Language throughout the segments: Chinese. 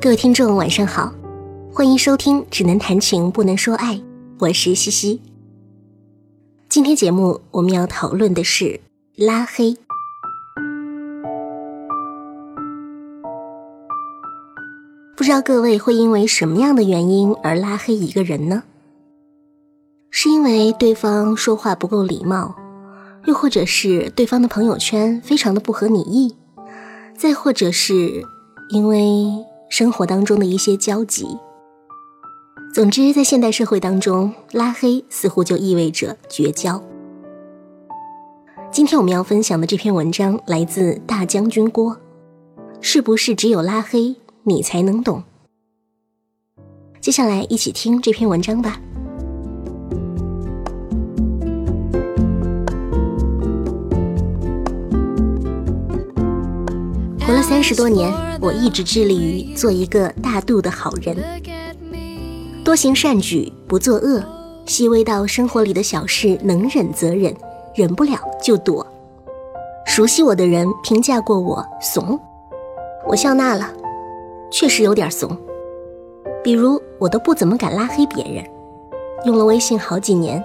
各位听众，晚上好，欢迎收听《只能谈情不能说爱》，我是西西。今天节目我们要讨论的是拉黑。不知道各位会因为什么样的原因而拉黑一个人呢？是因为对方说话不够礼貌，又或者是对方的朋友圈非常的不合你意，再或者是因为。生活当中的一些交集。总之，在现代社会当中，拉黑似乎就意味着绝交。今天我们要分享的这篇文章来自大将军郭，是不是只有拉黑你才能懂？接下来一起听这篇文章吧。活了三十多年，我一直致力于做一个大度的好人，多行善举，不作恶，细微到生活里的小事，能忍则忍，忍不了就躲。熟悉我的人评价过我怂，我笑纳了，确实有点怂。比如我都不怎么敢拉黑别人，用了微信好几年，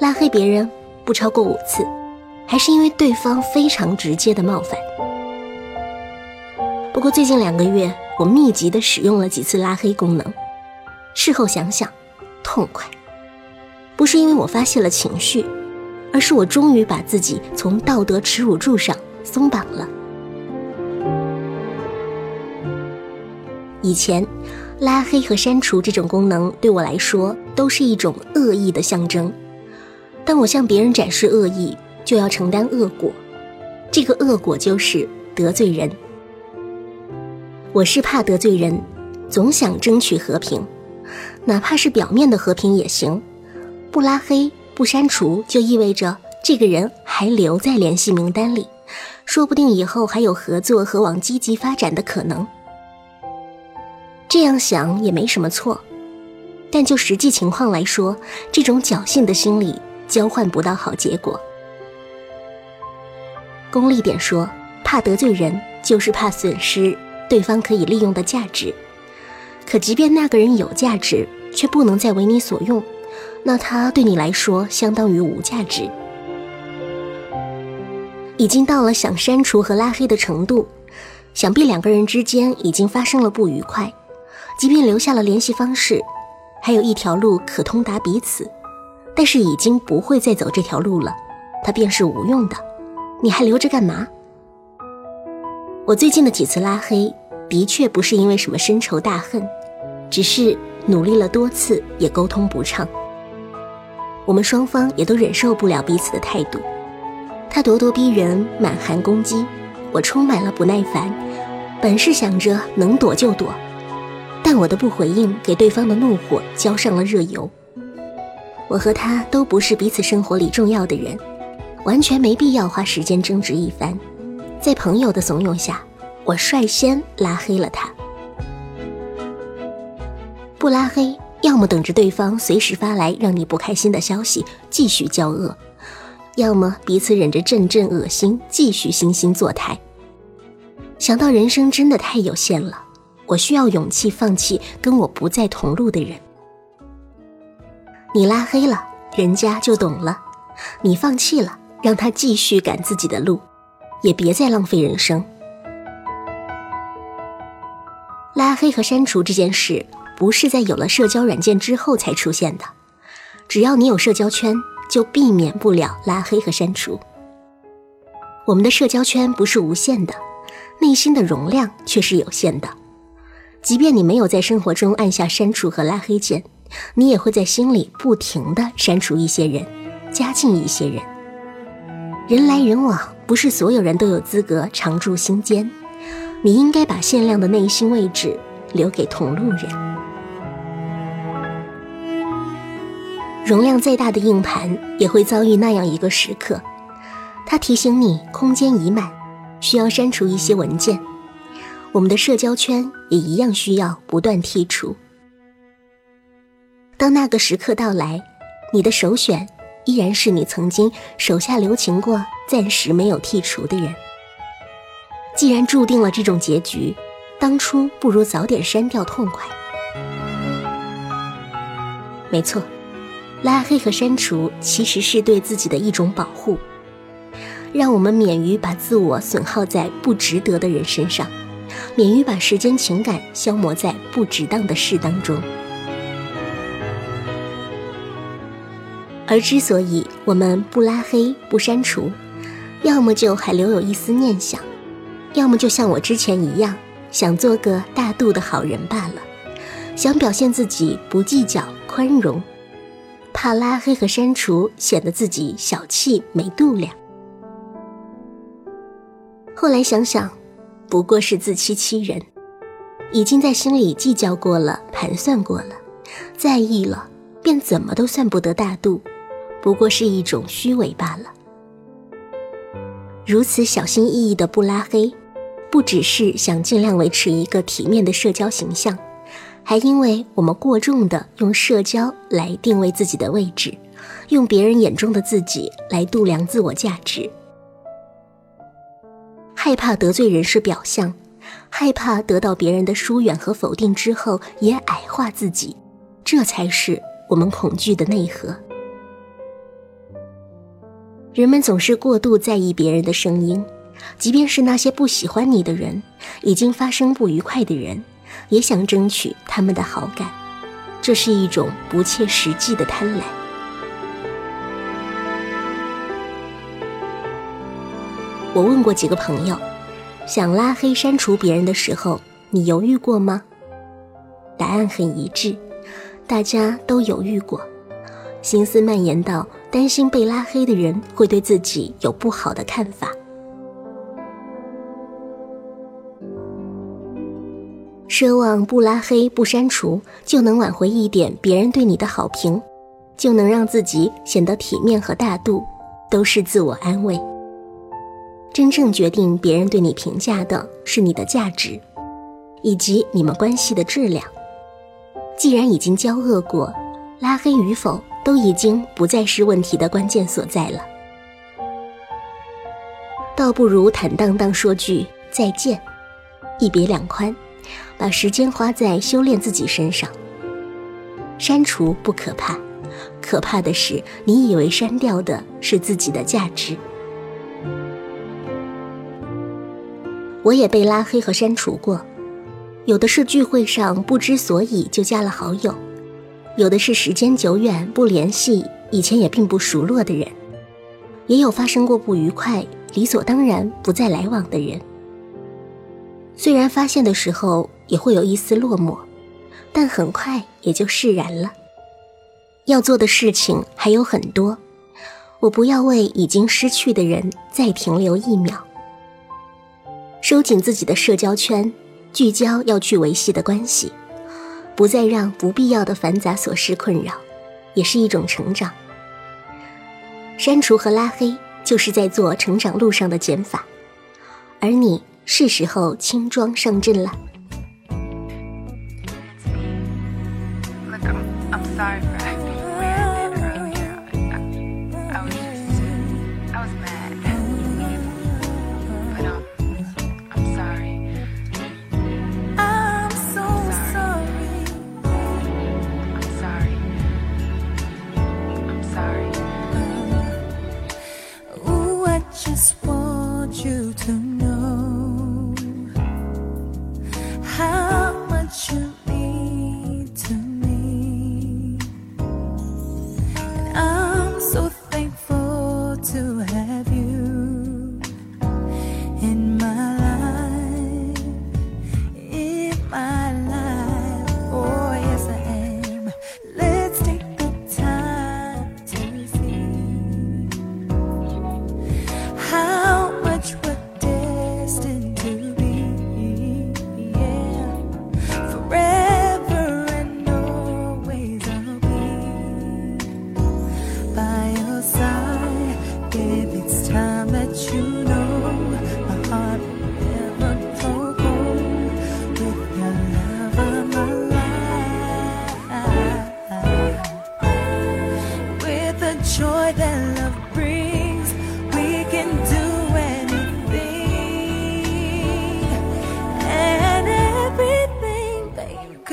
拉黑别人不超过五次，还是因为对方非常直接的冒犯。不过最近两个月，我密集的使用了几次拉黑功能，事后想想，痛快。不是因为我发泄了情绪，而是我终于把自己从道德耻辱柱上松绑了。以前，拉黑和删除这种功能对我来说都是一种恶意的象征。当我向别人展示恶意，就要承担恶果，这个恶果就是得罪人。我是怕得罪人，总想争取和平，哪怕是表面的和平也行。不拉黑、不删除，就意味着这个人还留在联系名单里，说不定以后还有合作和往积极发展的可能。这样想也没什么错，但就实际情况来说，这种侥幸的心理交换不到好结果。功利点说，怕得罪人，就是怕损失。对方可以利用的价值，可即便那个人有价值，却不能再为你所用，那他对你来说相当于无价值。已经到了想删除和拉黑的程度，想必两个人之间已经发生了不愉快，即便留下了联系方式，还有一条路可通达彼此，但是已经不会再走这条路了，它便是无用的，你还留着干嘛？我最近的几次拉黑，的确不是因为什么深仇大恨，只是努力了多次也沟通不畅。我们双方也都忍受不了彼此的态度，他咄咄逼人，满含攻击，我充满了不耐烦。本是想着能躲就躲，但我的不回应给对方的怒火浇上了热油。我和他都不是彼此生活里重要的人，完全没必要花时间争执一番。在朋友的怂恿下，我率先拉黑了他。不拉黑，要么等着对方随时发来让你不开心的消息继续交恶，要么彼此忍着阵阵恶心继续惺惺作态。想到人生真的太有限了，我需要勇气放弃跟我不在同路的人。你拉黑了，人家就懂了；你放弃了，让他继续赶自己的路。也别再浪费人生。拉黑和删除这件事，不是在有了社交软件之后才出现的。只要你有社交圈，就避免不了拉黑和删除。我们的社交圈不是无限的，内心的容量却是有限的。即便你没有在生活中按下删除和拉黑键，你也会在心里不停的删除一些人，加进一些人。人来人往。不是所有人都有资格常驻心间，你应该把限量的内心位置留给同路人。容量再大的硬盘也会遭遇那样一个时刻，它提醒你空间已满，需要删除一些文件。我们的社交圈也一样需要不断剔除。当那个时刻到来，你的首选。依然是你曾经手下留情过、暂时没有剔除的人。既然注定了这种结局，当初不如早点删掉痛快。没错，拉黑和删除其实是对自己的一种保护，让我们免于把自我损耗在不值得的人身上，免于把时间情感消磨在不值当的事当中。而之所以我们不拉黑不删除，要么就还留有一丝念想，要么就像我之前一样，想做个大度的好人罢了，想表现自己不计较、宽容，怕拉黑和删除显得自己小气没度量。后来想想，不过是自欺欺人，已经在心里计较过了、盘算过了，在意了，便怎么都算不得大度。不过是一种虚伪罢了。如此小心翼翼的不拉黑，不只是想尽量维持一个体面的社交形象，还因为我们过重的用社交来定位自己的位置，用别人眼中的自己来度量自我价值，害怕得罪人是表象，害怕得到别人的疏远和否定之后也矮化自己，这才是我们恐惧的内核。人们总是过度在意别人的声音，即便是那些不喜欢你的人，已经发生不愉快的人，也想争取他们的好感，这是一种不切实际的贪婪。我问过几个朋友，想拉黑删除别人的时候，你犹豫过吗？答案很一致，大家都犹豫过。心思蔓延到担心被拉黑的人会对自己有不好的看法，奢望不拉黑不删除就能挽回一点别人对你的好评，就能让自己显得体面和大度，都是自我安慰。真正决定别人对你评价的是你的价值，以及你们关系的质量。既然已经交恶过，拉黑与否。都已经不再是问题的关键所在了，倒不如坦荡荡说句再见，一别两宽，把时间花在修炼自己身上。删除不可怕，可怕的是你以为删掉的是自己的价值。我也被拉黑和删除过，有的是聚会上不知所以就加了好友。有的是时间久远不联系，以前也并不熟络的人，也有发生过不愉快，理所当然不再来往的人。虽然发现的时候也会有一丝落寞，但很快也就释然了。要做的事情还有很多，我不要为已经失去的人再停留一秒。收紧自己的社交圈，聚焦要去维系的关系。不再让不必要的繁杂琐事困扰，也是一种成长。删除和拉黑，就是在做成长路上的减法，而你是时候轻装上阵了。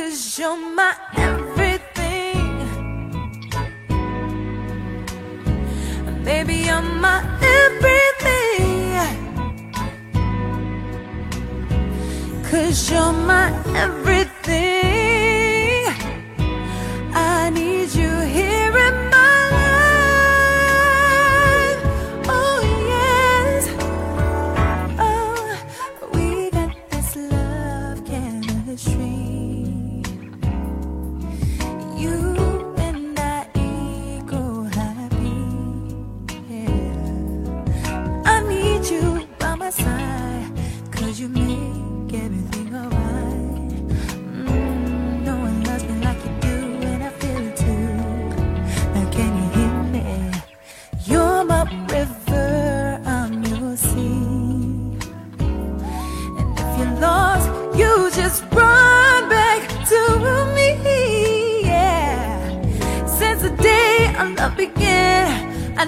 cause you're my everything. Baby, you're my everything. Cause you're my everything.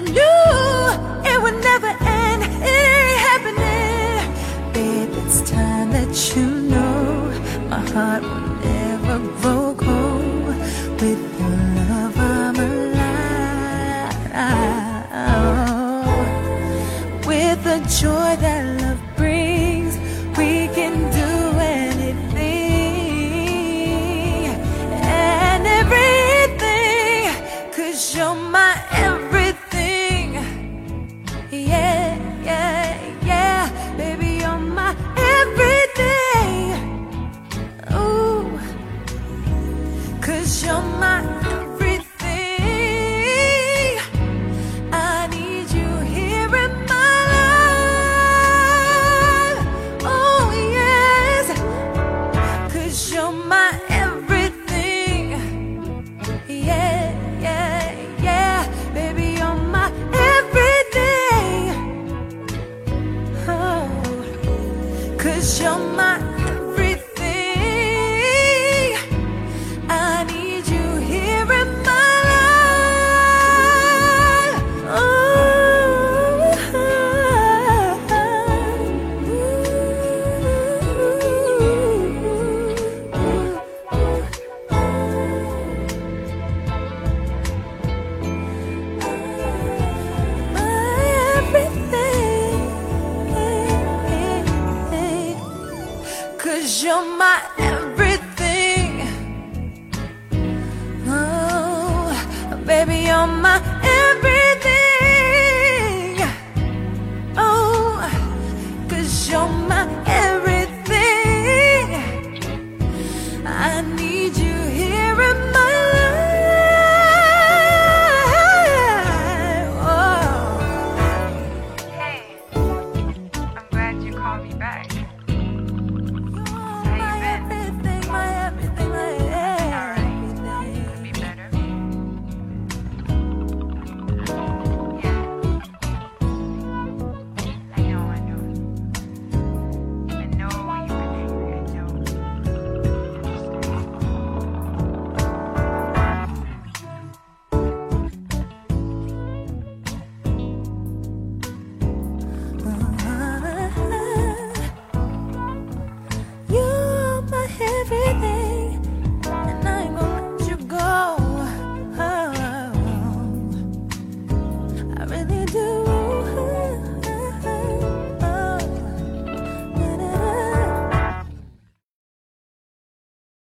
it would never end. It ain't happening, babe. It's time that you know my heart will never cold with your love. I'm alive with the joy. Cause you're You're my everything. Oh, baby, you're my everything.